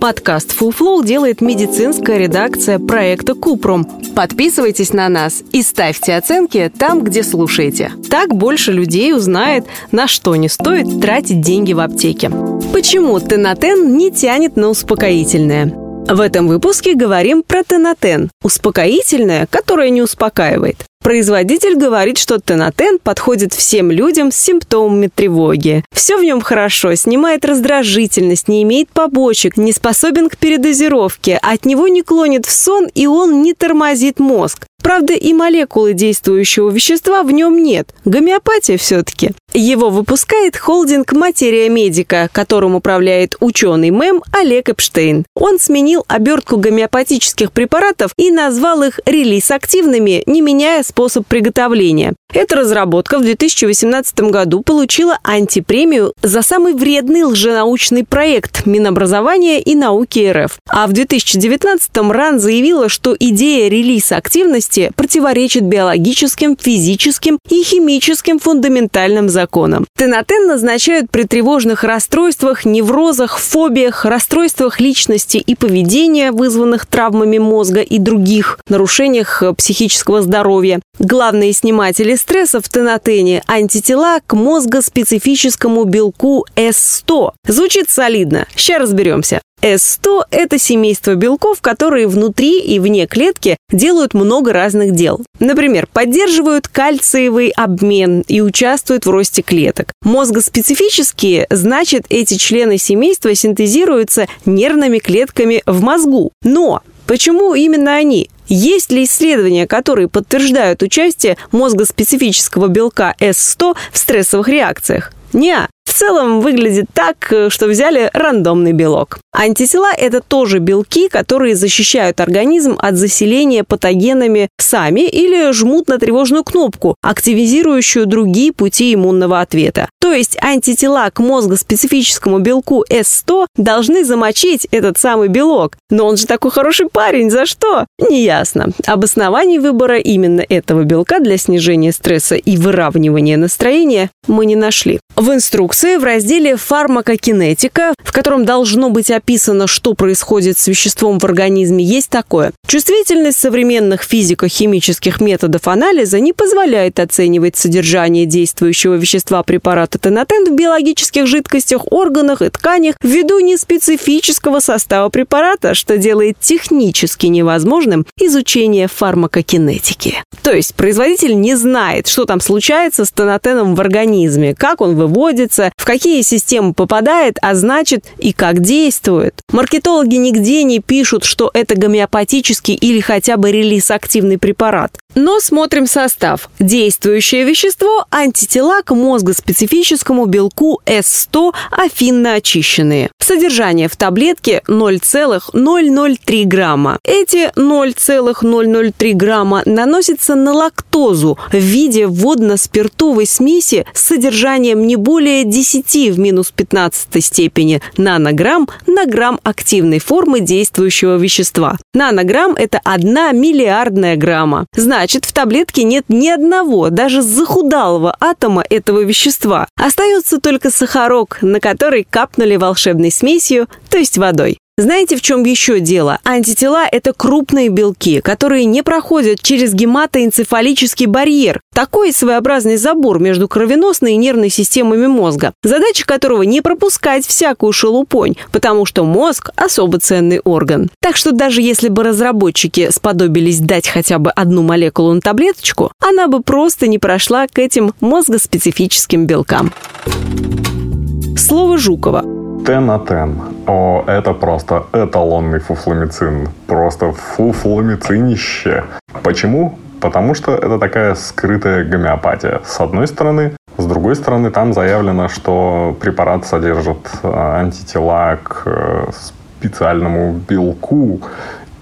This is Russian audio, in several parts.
Подкаст Flow делает медицинская редакция проекта Купрум. Подписывайтесь на нас и ставьте оценки там, где слушаете. Так больше людей узнает, на что не стоит тратить деньги в аптеке. Почему Тенатен не тянет на успокоительное? В этом выпуске говорим про Тенатен – успокоительное, которое не успокаивает. Производитель говорит, что Тенатен подходит всем людям с симптомами тревоги. Все в нем хорошо, снимает раздражительность, не имеет побочек, не способен к передозировке, от него не клонит в сон и он не тормозит мозг. Правда, и молекулы действующего вещества в нем нет. Гомеопатия все-таки. Его выпускает холдинг «Материя Медика», которым управляет ученый МЭМ Олег Эпштейн. Он сменил обертку гомеопатических препаратов и назвал их релиз-активными, не меняя способ приготовления. Эта разработка в 2018 году получила антипремию за самый вредный лженаучный проект Минобразования и науки РФ. А в 2019 РАН заявила, что идея релиза активности противоречит биологическим, физическим и химическим фундаментальным законам. Тенатен назначают при тревожных расстройствах, неврозах, фобиях, расстройствах личности и поведения, вызванных травмами мозга и других нарушениях психического здоровья. Главные сниматели стресса в тенатене – антитела к мозгоспецифическому белку S100. Звучит солидно. Сейчас разберемся. S100 – это семейство белков, которые внутри и вне клетки делают много разных дел. Например, поддерживают кальциевый обмен и участвуют в росте клеток. Мозгоспецифические, значит, эти члены семейства синтезируются нервными клетками в мозгу. Но Почему именно они? Есть ли исследования, которые подтверждают участие мозгоспецифического белка S100 в стрессовых реакциях? Не, в целом выглядит так, что взяли рандомный белок. Антитела – это тоже белки, которые защищают организм от заселения патогенами сами или жмут на тревожную кнопку, активизирующую другие пути иммунного ответа. То есть антитела к мозгоспецифическому белку S100 должны замочить этот самый белок. Но он же такой хороший парень, за что? Неясно. Обоснований выбора именно этого белка для снижения стресса и выравнивания настроения мы не нашли. В инструкции в разделе «Фармакокинетика», в котором должно быть описано, что происходит с веществом в организме, есть такое. Чувствительность современных физико-химических методов анализа не позволяет оценивать содержание действующего вещества препарата тенотен в биологических жидкостях, органах и тканях ввиду неспецифического состава препарата, что делает технически невозможным изучение фармакокинетики. То есть производитель не знает, что там случается с тенотеном в организме, как он выводится, uh, в какие системы попадает, а значит и как действует. Маркетологи нигде не пишут, что это гомеопатический или хотя бы релиз-активный препарат. Но смотрим состав. Действующее вещество – антитела к мозгоспецифическому белку S100 афинно очищенные. Содержание в таблетке 0,003 грамма. Эти 0,003 грамма наносятся на лактозу в виде водно-спиртовой смеси с содержанием не более 10 в минус 15 степени нанограмм на грамм активной формы действующего вещества. Нанограмм – это 1 миллиардная грамма. Значит, в таблетке нет ни одного, даже захудалого атома этого вещества. Остается только сахарок, на который капнули волшебной смесью, то есть водой. Знаете, в чем еще дело? Антитела – это крупные белки, которые не проходят через гематоэнцефалический барьер. Такой своеобразный забор между кровеносной и нервной системами мозга, задача которого не пропускать всякую шелупонь, потому что мозг – особо ценный орган. Так что даже если бы разработчики сподобились дать хотя бы одну молекулу на таблеточку, она бы просто не прошла к этим мозгоспецифическим белкам. Слово Жукова – Тенатен. О, это просто эталонный фуфломицин. Просто фуфломицинище. Почему? Потому что это такая скрытая гомеопатия. С одной стороны. С другой стороны, там заявлено, что препарат содержит э, антитела к э, специальному белку.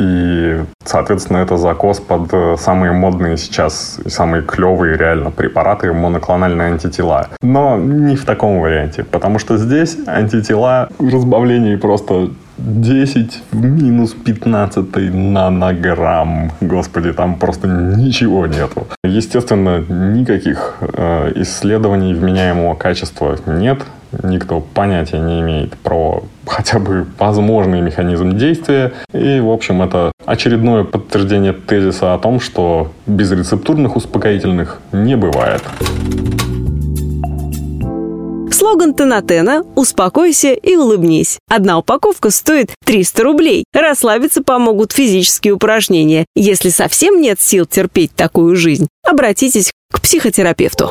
И, соответственно, это закос под э, самые модные сейчас, самые клевые реально препараты моноклональные антитела. Но не в таком варианте, потому что здесь антитела в разбавлении просто 10 в минус 15 нанограмм. Господи, там просто ничего нету. Естественно, никаких э, исследований вменяемого качества нет. Никто понятия не имеет про хотя бы возможный механизм действия. И, в общем, это очередное подтверждение тезиса о том, что безрецептурных успокоительных не бывает. Слоган Тенатена «Успокойся и улыбнись». Одна упаковка стоит 300 рублей. Расслабиться помогут физические упражнения. Если совсем нет сил терпеть такую жизнь, обратитесь к психотерапевту.